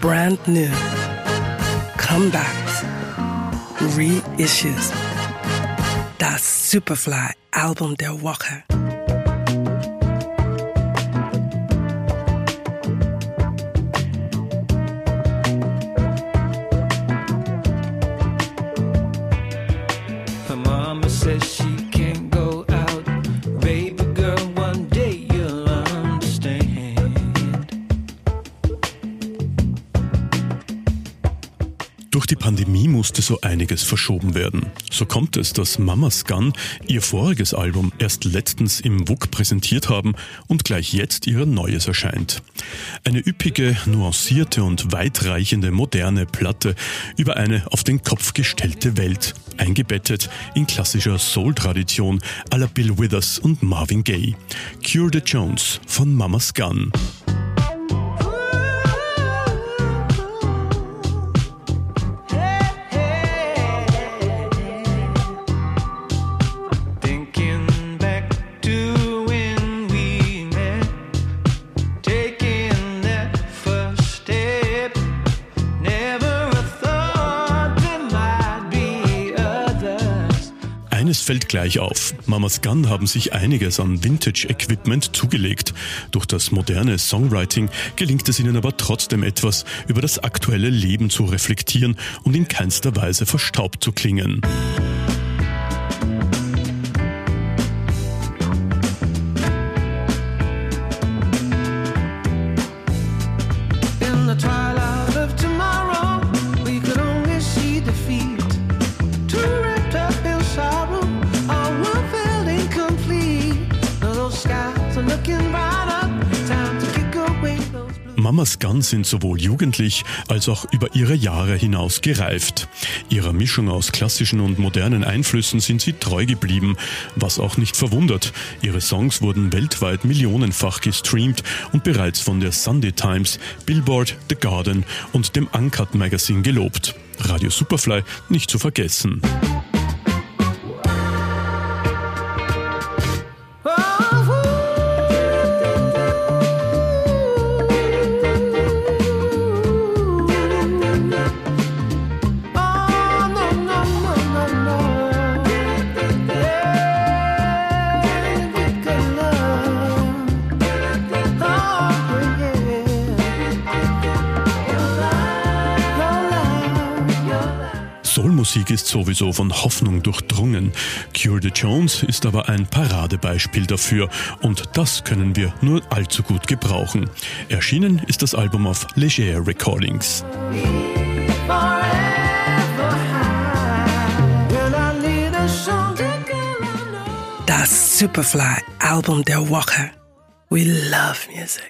brand new, comebacks, reissues. Das Superfly Album der Woche. Her mama says Durch die Pandemie musste so einiges verschoben werden. So kommt es, dass Mama's Gun ihr voriges Album erst letztens im WUK präsentiert haben und gleich jetzt ihr neues erscheint. Eine üppige, nuancierte und weitreichende moderne Platte über eine auf den Kopf gestellte Welt, eingebettet in klassischer Soul-Tradition la Bill Withers und Marvin Gaye. Cure the Jones von Mama's Gun. Eines fällt gleich auf. Mamas Gun haben sich einiges an Vintage-Equipment zugelegt. Durch das moderne Songwriting gelingt es ihnen aber trotzdem etwas, über das aktuelle Leben zu reflektieren und in keinster Weise verstaubt zu klingen. Mamas Gun sind sowohl jugendlich als auch über ihre Jahre hinaus gereift. Ihrer Mischung aus klassischen und modernen Einflüssen sind sie treu geblieben, was auch nicht verwundert. Ihre Songs wurden weltweit millionenfach gestreamt und bereits von der Sunday Times, Billboard, The Garden und dem Uncut Magazine gelobt. Radio Superfly nicht zu vergessen. Soulmusik ist sowieso von Hoffnung durchdrungen. Cure the Jones ist aber ein Paradebeispiel dafür und das können wir nur allzu gut gebrauchen. Erschienen ist das Album auf Leger Recordings. Das Superfly Album der Woche. We love music.